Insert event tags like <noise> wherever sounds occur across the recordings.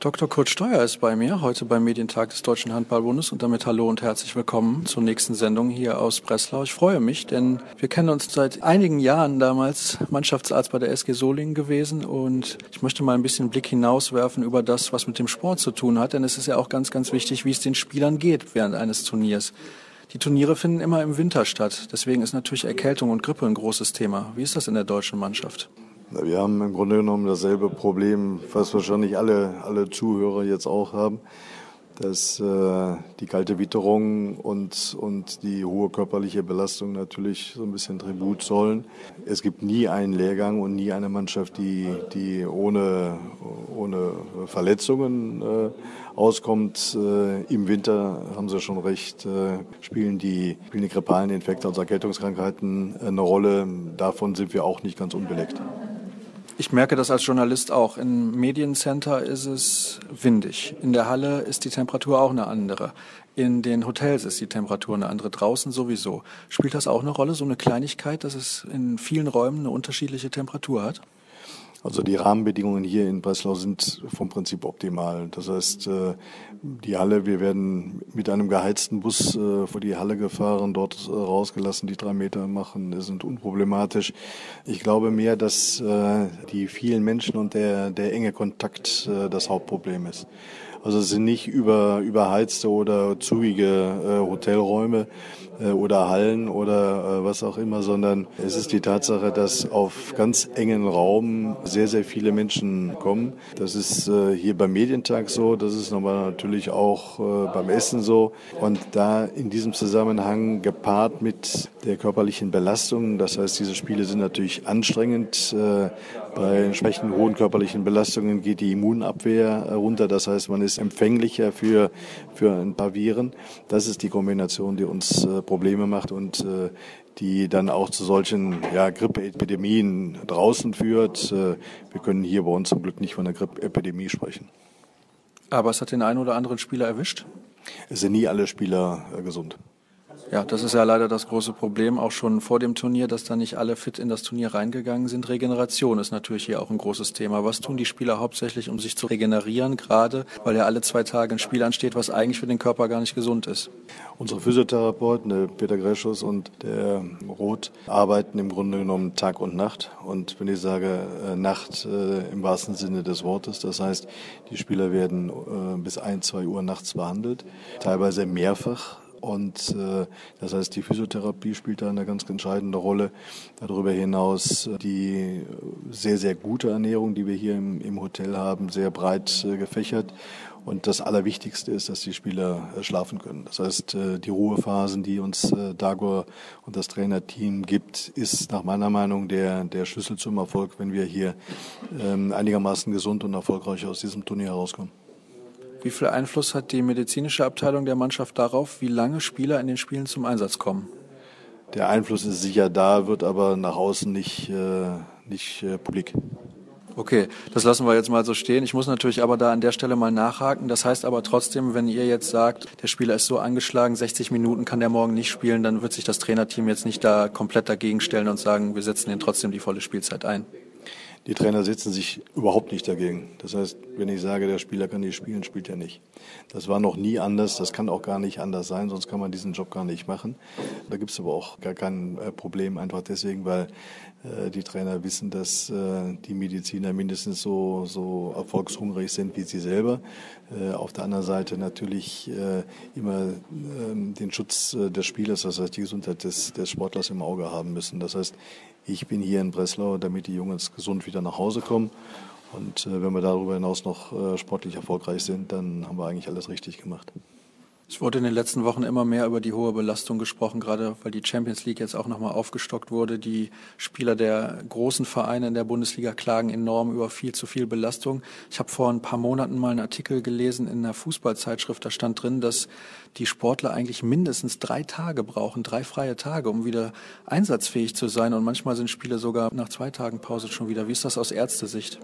Dr. Kurt Steuer ist bei mir, heute beim Medientag des Deutschen Handballbundes und damit hallo und herzlich willkommen zur nächsten Sendung hier aus Breslau. Ich freue mich, denn wir kennen uns seit einigen Jahren damals Mannschaftsarzt bei der SG Solingen gewesen und ich möchte mal ein bisschen Blick hinauswerfen über das, was mit dem Sport zu tun hat, denn es ist ja auch ganz, ganz wichtig, wie es den Spielern geht während eines Turniers. Die Turniere finden immer im Winter statt, deswegen ist natürlich Erkältung und Grippe ein großes Thema. Wie ist das in der deutschen Mannschaft? Wir haben im Grunde genommen dasselbe Problem, was wahrscheinlich alle, alle Zuhörer jetzt auch haben, dass äh, die kalte Witterung und, und die hohe körperliche Belastung natürlich so ein bisschen Tribut zollen. Es gibt nie einen Lehrgang und nie eine Mannschaft, die, die ohne, ohne Verletzungen äh, auskommt. Äh, Im Winter haben Sie schon recht, äh, spielen die, spielen die grippalen Infekte, also Erkältungskrankheiten eine Rolle. Davon sind wir auch nicht ganz unbeleckt. Ich merke das als Journalist auch. Im Mediencenter ist es windig. In der Halle ist die Temperatur auch eine andere. In den Hotels ist die Temperatur eine andere. Draußen sowieso. Spielt das auch eine Rolle, so eine Kleinigkeit, dass es in vielen Räumen eine unterschiedliche Temperatur hat? Also die Rahmenbedingungen hier in Breslau sind vom Prinzip optimal. Das heißt, äh, die Halle, wir werden mit einem geheizten Bus äh, vor die Halle gefahren, dort äh, rausgelassen, die drei Meter machen, sind unproblematisch. Ich glaube mehr, dass die vielen Menschen und der, der enge Kontakt das Hauptproblem ist. Also es sind nicht über, überheizte oder zugige äh, Hotelräume äh, oder Hallen oder äh, was auch immer, sondern es ist die Tatsache, dass auf ganz engen Raum sehr, sehr viele Menschen kommen. Das ist äh, hier beim Medientag so, das ist nochmal natürlich auch äh, beim Essen so. Und da in diesem Zusammenhang gepaart mit der körperlichen Belastung, das heißt, diese Spiele sind natürlich anstrengend. Äh, bei entsprechend hohen körperlichen Belastungen geht die Immunabwehr runter, das heißt, man ist empfänglicher für, für ein paar Viren. Das ist die Kombination, die uns äh, Probleme macht und äh, die dann auch zu solchen ja, Grippeepidemien draußen führt. Äh, wir können hier bei uns zum Glück nicht von einer Grippeepidemie sprechen. Aber es hat den einen oder anderen Spieler erwischt? Es sind nie alle Spieler äh, gesund. Ja, das ist ja leider das große Problem, auch schon vor dem Turnier, dass da nicht alle fit in das Turnier reingegangen sind. Regeneration ist natürlich hier auch ein großes Thema. Was tun die Spieler hauptsächlich, um sich zu regenerieren, gerade weil ja alle zwei Tage ein Spiel ansteht, was eigentlich für den Körper gar nicht gesund ist? Unsere Physiotherapeuten, der Peter Greschus und der Roth, arbeiten im Grunde genommen Tag und Nacht. Und wenn ich sage äh, Nacht äh, im wahrsten Sinne des Wortes, das heißt, die Spieler werden äh, bis ein, zwei Uhr nachts behandelt, teilweise mehrfach und äh, das heißt, die Physiotherapie spielt da eine ganz entscheidende Rolle. Darüber hinaus äh, die sehr, sehr gute Ernährung, die wir hier im, im Hotel haben, sehr breit äh, gefächert. Und das Allerwichtigste ist, dass die Spieler äh, schlafen können. Das heißt, äh, die Ruhephasen, die uns äh, Dagor und das Trainerteam gibt, ist nach meiner Meinung der, der Schlüssel zum Erfolg, wenn wir hier ähm, einigermaßen gesund und erfolgreich aus diesem Turnier herauskommen. Wie viel Einfluss hat die medizinische Abteilung der Mannschaft darauf, wie lange Spieler in den Spielen zum Einsatz kommen? Der Einfluss ist sicher da, wird aber nach außen nicht, äh, nicht äh, publik. Okay, das lassen wir jetzt mal so stehen. Ich muss natürlich aber da an der Stelle mal nachhaken. Das heißt aber trotzdem, wenn ihr jetzt sagt, der Spieler ist so angeschlagen, 60 Minuten kann der morgen nicht spielen, dann wird sich das Trainerteam jetzt nicht da komplett dagegen stellen und sagen, wir setzen ihn trotzdem die volle Spielzeit ein. Die Trainer setzen sich überhaupt nicht dagegen. Das heißt, wenn ich sage, der Spieler kann nicht spielen, spielt er nicht. Das war noch nie anders, das kann auch gar nicht anders sein, sonst kann man diesen Job gar nicht machen. Da gibt es aber auch gar kein äh, Problem, einfach deswegen, weil die Trainer wissen, dass äh, die Mediziner mindestens so, so erfolgshungrig sind wie sie selber. Äh, auf der anderen Seite natürlich äh, immer ähm, den Schutz äh, des Spielers, das heißt die Gesundheit des, des Sportlers im Auge haben müssen. Das heißt, ich bin hier in Breslau, damit die Jungs gesund wieder nach Hause kommen. Und äh, wenn wir darüber hinaus noch äh, sportlich erfolgreich sind, dann haben wir eigentlich alles richtig gemacht. Es wurde in den letzten Wochen immer mehr über die hohe Belastung gesprochen, gerade weil die Champions League jetzt auch nochmal aufgestockt wurde. Die Spieler der großen Vereine in der Bundesliga klagen enorm über viel zu viel Belastung. Ich habe vor ein paar Monaten mal einen Artikel gelesen in einer Fußballzeitschrift, da stand drin, dass die Sportler eigentlich mindestens drei Tage brauchen, drei freie Tage, um wieder einsatzfähig zu sein. Und manchmal sind Spiele sogar nach zwei Tagen Pause schon wieder. Wie ist das aus Ärztesicht?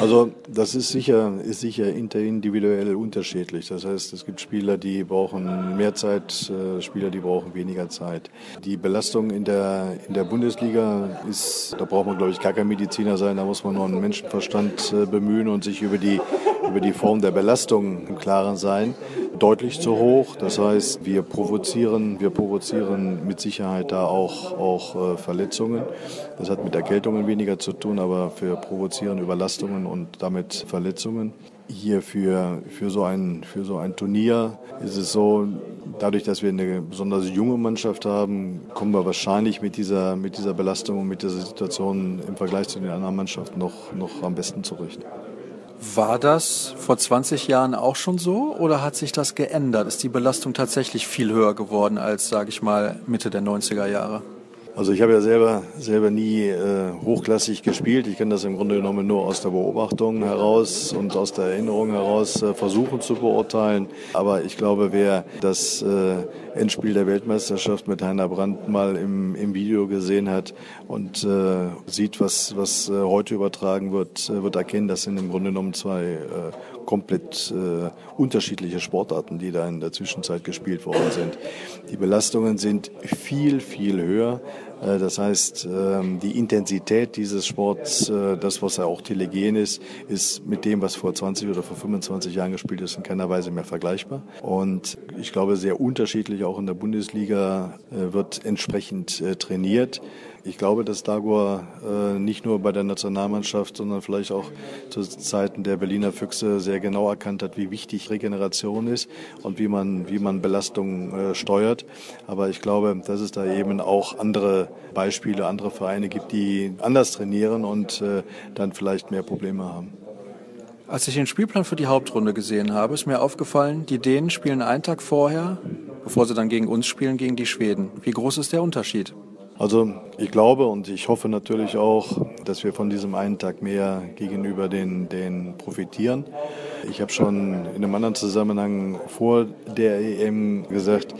Also das ist sicher, ist sicher individuell unterschiedlich. Das heißt, es gibt Spieler, die brauchen mehr Zeit, äh, Spieler, die brauchen weniger Zeit. Die Belastung in der, in der Bundesliga ist, da braucht man glaube ich gar kein Mediziner sein, da muss man nur einen Menschenverstand äh, bemühen und sich über die, über die Form der Belastung im Klaren sein. Deutlich zu hoch. Das heißt, wir provozieren, wir provozieren mit Sicherheit da auch, auch äh, Verletzungen. Das hat mit Erkältungen weniger zu tun, aber wir provozieren Überlastungen und damit Verletzungen. Hier für, für, so ein, für so ein Turnier ist es so, dadurch, dass wir eine besonders junge Mannschaft haben, kommen wir wahrscheinlich mit dieser, mit dieser Belastung und mit dieser Situation im Vergleich zu den anderen Mannschaften noch, noch am besten zurecht. War das vor 20 Jahren auch schon so oder hat sich das geändert? Ist die Belastung tatsächlich viel höher geworden als, sage ich mal, Mitte der 90er Jahre? Also ich habe ja selber, selber nie äh, hochklassig gespielt. Ich kann das im Grunde genommen nur aus der Beobachtung heraus und aus der Erinnerung heraus äh, versuchen zu beurteilen. Aber ich glaube, wer das äh, Endspiel der Weltmeisterschaft mit Heiner Brandt mal im, im Video gesehen hat und äh, sieht, was, was äh, heute übertragen wird, äh, wird erkennen, das sind im Grunde genommen zwei äh, komplett äh, unterschiedliche Sportarten, die da in der Zwischenzeit gespielt worden sind. Die Belastungen sind viel, viel höher. Äh, das heißt, ähm, die Intensität dieses Sports, äh, das, was ja auch telegen ist, ist mit dem, was vor 20 oder vor 25 Jahren gespielt ist, in keiner Weise mehr vergleichbar. Und ich glaube, sehr unterschiedlich auch in der Bundesliga äh, wird entsprechend trainiert. Ich glaube, dass Dagor äh, nicht nur bei der Nationalmannschaft, sondern vielleicht auch zu Zeiten der Berliner Füchse sehr genau erkannt hat, wie wichtig Regeneration ist und wie man, wie man Belastung äh, steuert. Aber ich glaube, dass es da eben auch andere Beispiele, andere Vereine gibt, die anders trainieren und äh, dann vielleicht mehr Probleme haben. Als ich den Spielplan für die Hauptrunde gesehen habe, ist mir aufgefallen, die Dänen spielen einen Tag vorher, bevor sie dann gegen uns spielen, gegen die Schweden. Wie groß ist der Unterschied? Also ich glaube und ich hoffe natürlich auch, dass wir von diesem einen Tag mehr gegenüber den, den profitieren. Ich habe schon in einem anderen Zusammenhang vor der EM gesagt,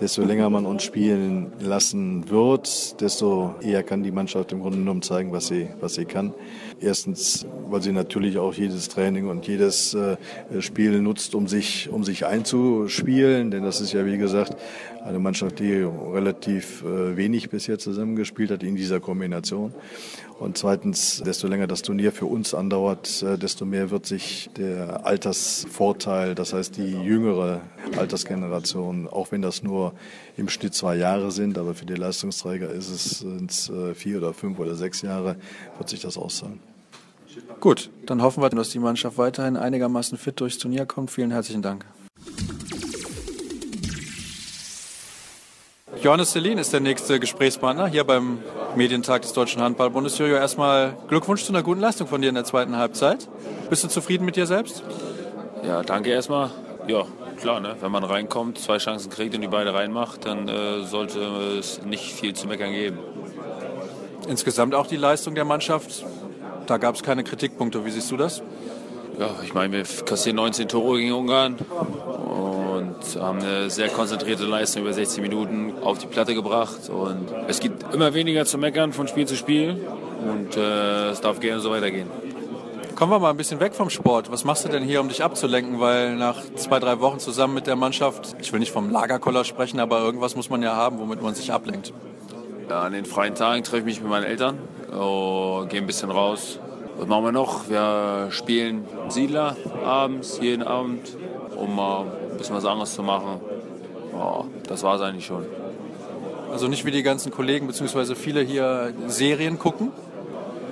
desto länger man uns spielen lassen wird, desto eher kann die Mannschaft im Grunde genommen zeigen, was sie, was sie kann. Erstens, weil sie natürlich auch jedes Training und jedes äh, Spiel nutzt, um sich, um sich einzuspielen. Denn das ist ja, wie gesagt, eine Mannschaft, die relativ äh, wenig bisher zusammengespielt hat in dieser Kombination. Und zweitens, desto länger das Turnier für uns andauert, äh, desto mehr wird sich der Altersvorteil, das heißt die jüngere Altersgeneration, auch wenn das nur im Schnitt zwei Jahre sind, aber für die Leistungsträger ist es, äh, vier oder fünf oder sechs Jahre, wird sich das auszahlen. Gut, dann hoffen wir, dass die Mannschaft weiterhin einigermaßen fit durchs Turnier kommt. Vielen herzlichen Dank. Johannes Selin ist der nächste Gesprächspartner hier beim Medientag des Deutschen Handballbundes. Jojo, erstmal Glückwunsch zu einer guten Leistung von dir in der zweiten Halbzeit. Bist du zufrieden mit dir selbst? Ja, danke erstmal. Ja, klar, ne? wenn man reinkommt, zwei Chancen kriegt und die beide reinmacht, dann äh, sollte es nicht viel zu meckern geben. Insgesamt auch die Leistung der Mannschaft, da gab es keine Kritikpunkte. Wie siehst du das? Ja, ich meine, wir kassieren 19 Tore gegen Ungarn haben eine sehr konzentrierte Leistung über 60 Minuten auf die Platte gebracht. Und es gibt immer weniger zu meckern von Spiel zu Spiel und äh, es darf gerne so weitergehen. Kommen wir mal ein bisschen weg vom Sport. Was machst du denn hier, um dich abzulenken? Weil nach zwei, drei Wochen zusammen mit der Mannschaft, ich will nicht vom Lagerkoller sprechen, aber irgendwas muss man ja haben, womit man sich ablenkt. Ja, an den freien Tagen treffe ich mich mit meinen Eltern, oh, gehe ein bisschen raus. Was machen wir noch? Wir spielen Siedler abends, jeden Abend, um mal bisschen was anderes zu machen. Oh, das war es eigentlich schon. Also nicht wie die ganzen Kollegen bzw. viele hier Serien gucken?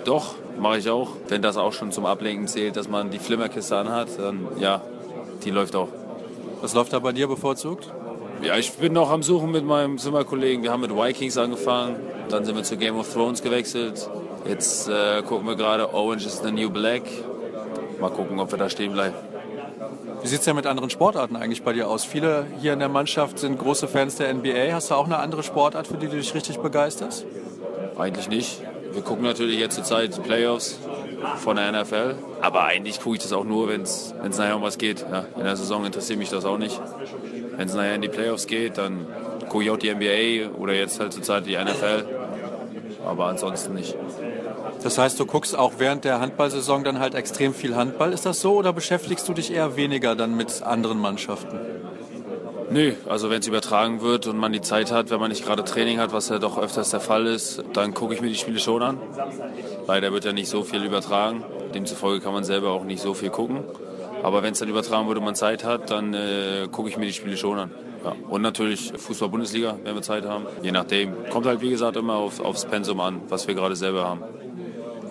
Doch, mache ich auch. Wenn das auch schon zum Ablenken zählt, dass man die Flimmerkiste anhat, dann ja, die läuft auch. Was läuft da bei dir bevorzugt? Ja, ich bin noch am Suchen mit meinem Zimmerkollegen. Wir haben mit Vikings angefangen, dann sind wir zu Game of Thrones gewechselt. Jetzt äh, gucken wir gerade Orange is the New Black. Mal gucken, ob wir da stehen bleiben. Wie sieht es denn mit anderen Sportarten eigentlich bei dir aus? Viele hier in der Mannschaft sind große Fans der NBA. Hast du auch eine andere Sportart, für die du dich richtig begeisterst? Eigentlich nicht. Wir gucken natürlich jetzt zur Zeit Playoffs von der NFL. Aber eigentlich gucke ich das auch nur, wenn es nachher um was geht. Ja, in der Saison interessiert mich das auch nicht. Wenn es nachher in die Playoffs geht, dann gucke ich auch die NBA oder jetzt halt zur Zeit die NFL. Aber ansonsten nicht. Das heißt, du guckst auch während der Handballsaison dann halt extrem viel Handball. Ist das so oder beschäftigst du dich eher weniger dann mit anderen Mannschaften? Nö, also wenn es übertragen wird und man die Zeit hat, wenn man nicht gerade Training hat, was ja doch öfters der Fall ist, dann gucke ich mir die Spiele schon an. Leider wird ja nicht so viel übertragen. Demzufolge kann man selber auch nicht so viel gucken. Aber wenn es dann übertragen wird und man Zeit hat, dann äh, gucke ich mir die Spiele schon an. Ja. Und natürlich Fußball-Bundesliga, wenn wir Zeit haben. Je nachdem. Kommt halt, wie gesagt, immer auf, aufs Pensum an, was wir gerade selber haben.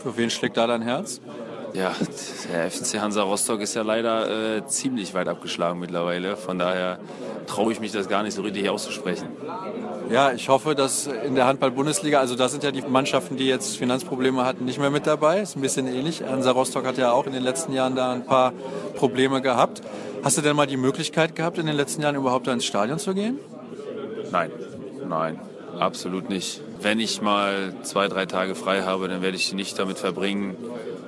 Für wen schlägt da dein Herz? Ja, der FCC Hansa Rostock ist ja leider äh, ziemlich weit abgeschlagen mittlerweile. Von daher traue ich mich das gar nicht so richtig auszusprechen. Ja, ich hoffe, dass in der Handball-Bundesliga, also da sind ja die Mannschaften, die jetzt Finanzprobleme hatten, nicht mehr mit dabei. Ist ein bisschen ähnlich. Hansa Rostock hat ja auch in den letzten Jahren da ein paar Probleme gehabt. Hast du denn mal die Möglichkeit gehabt, in den letzten Jahren überhaupt ins Stadion zu gehen? Nein, nein, absolut nicht. Wenn ich mal zwei, drei Tage frei habe, dann werde ich die nicht damit verbringen,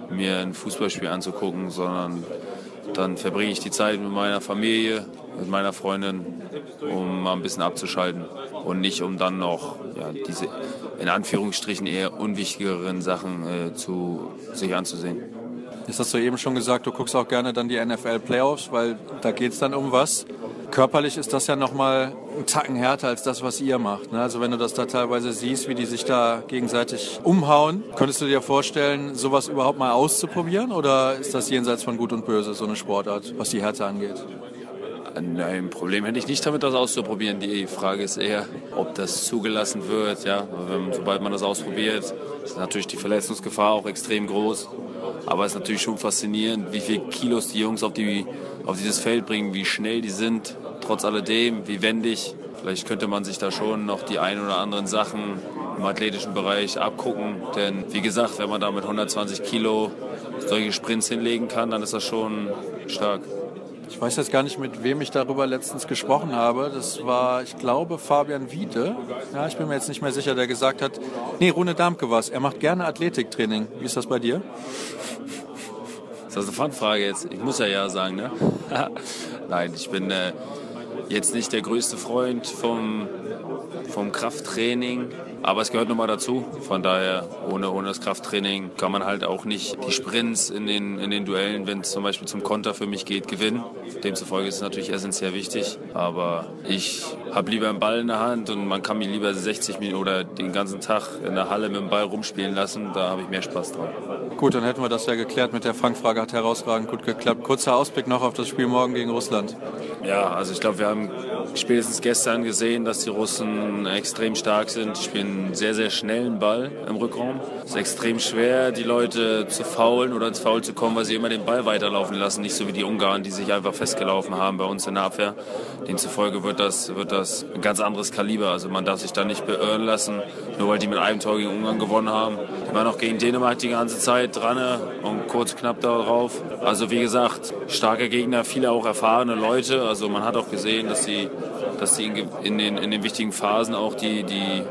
mir ein Fußballspiel anzugucken, sondern dann verbringe ich die Zeit mit meiner Familie, mit meiner Freundin, um mal ein bisschen abzuschalten und nicht um dann noch ja, diese in Anführungsstrichen eher unwichtigeren Sachen äh, zu sich anzusehen. Jetzt hast du eben schon gesagt, du guckst auch gerne dann die NFL Playoffs, weil da geht es dann um was. Körperlich ist das ja nochmal ein Tacken härter als das, was ihr macht. Ne? Also wenn du das da teilweise siehst, wie die sich da gegenseitig umhauen, könntest du dir vorstellen, sowas überhaupt mal auszuprobieren? Oder ist das jenseits von Gut und Böse, so eine Sportart, was die Härte angeht? Nein, Problem hätte ich nicht damit, das auszuprobieren. Die Frage ist eher, ob das zugelassen wird. Ja, sobald man das ausprobiert, ist natürlich die Verletzungsgefahr auch extrem groß. Aber es ist natürlich schon faszinierend, wie viele Kilos die Jungs auf, die, auf dieses Feld bringen, wie schnell die sind, trotz alledem, wie wendig. Vielleicht könnte man sich da schon noch die ein oder anderen Sachen im athletischen Bereich abgucken. Denn wie gesagt, wenn man da mit 120 Kilo solche Sprints hinlegen kann, dann ist das schon stark. Ich weiß jetzt gar nicht, mit wem ich darüber letztens gesprochen habe. Das war, ich glaube, Fabian Wiede. Ja, ich bin mir jetzt nicht mehr sicher, der gesagt hat, nee, Rune Darmke war es. Er macht gerne Athletiktraining. Wie ist das bei dir? Das ist eine Fangfrage jetzt. Ich muss ja ja sagen, ne? <laughs> Nein, ich bin äh, jetzt nicht der größte Freund vom, vom Krafttraining. Aber es gehört nun mal dazu. Von daher, ohne, ohne das Krafttraining kann man halt auch nicht die Sprints in den, in den Duellen, wenn es zum Beispiel zum Konter für mich geht, gewinnen. Demzufolge ist es natürlich essentiell wichtig. Aber ich habe lieber einen Ball in der Hand und man kann mich lieber 60 Minuten oder den ganzen Tag in der Halle mit dem Ball rumspielen lassen. Da habe ich mehr Spaß dran. Gut, dann hätten wir das ja geklärt mit der Fangfrage. Hat herausragend gut geklappt. Kurzer Ausblick noch auf das Spiel morgen gegen Russland. Ja, also ich glaube, wir haben spätestens gestern gesehen, dass die Russen extrem stark sind. Die spielen einen sehr, sehr schnellen Ball im Rückraum. Es ist extrem schwer, die Leute zu faulen oder ins Foul zu kommen, weil sie immer den Ball weiterlaufen lassen. Nicht so wie die Ungarn, die sich einfach festgelaufen haben bei uns in der Abwehr. Demzufolge wird das, wird das ein ganz anderes Kaliber. Also man darf sich da nicht beirren lassen, nur weil die mit einem Tor gegen Ungarn gewonnen haben. Die waren auch gegen Dänemark die ganze Zeit dran und kurz knapp darauf. Also wie gesagt, starker Gegner, viele auch erfahrene Leute. Also man hat auch gesehen, dass sie dass die in, in, den, in den wichtigen Phasen auch die, die,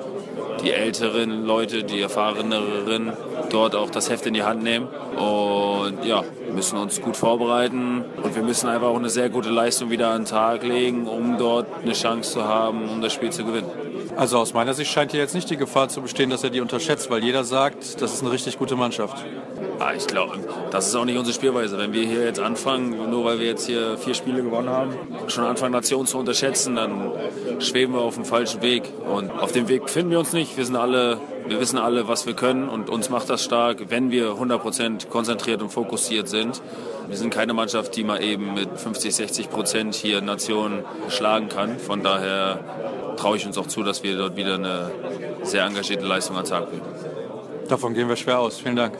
die älteren Leute, die erfahreneren dort auch das Heft in die Hand nehmen. Und ja, müssen uns gut vorbereiten und wir müssen einfach auch eine sehr gute Leistung wieder an den Tag legen, um dort eine Chance zu haben, um das Spiel zu gewinnen. Also aus meiner Sicht scheint hier jetzt nicht die Gefahr zu bestehen, dass er die unterschätzt, weil jeder sagt, das ist eine richtig gute Mannschaft. Ah, ich glaube, das ist auch nicht unsere Spielweise. Wenn wir hier jetzt anfangen, nur weil wir jetzt hier vier Spiele gewonnen haben, schon anfangen, Nationen zu unterschätzen, dann schweben wir auf dem falschen Weg. Und auf dem Weg befinden wir uns nicht. Wir sind alle, wir wissen alle, was wir können und uns macht das stark, wenn wir 100% konzentriert und fokussiert sind. Wir sind keine Mannschaft, die mal eben mit 50, 60 Prozent hier Nationen schlagen kann. Von daher traue ich uns auch zu, dass wir dort wieder eine sehr engagierte Leistung an Tag bringen. Davon gehen wir schwer aus. Vielen Dank.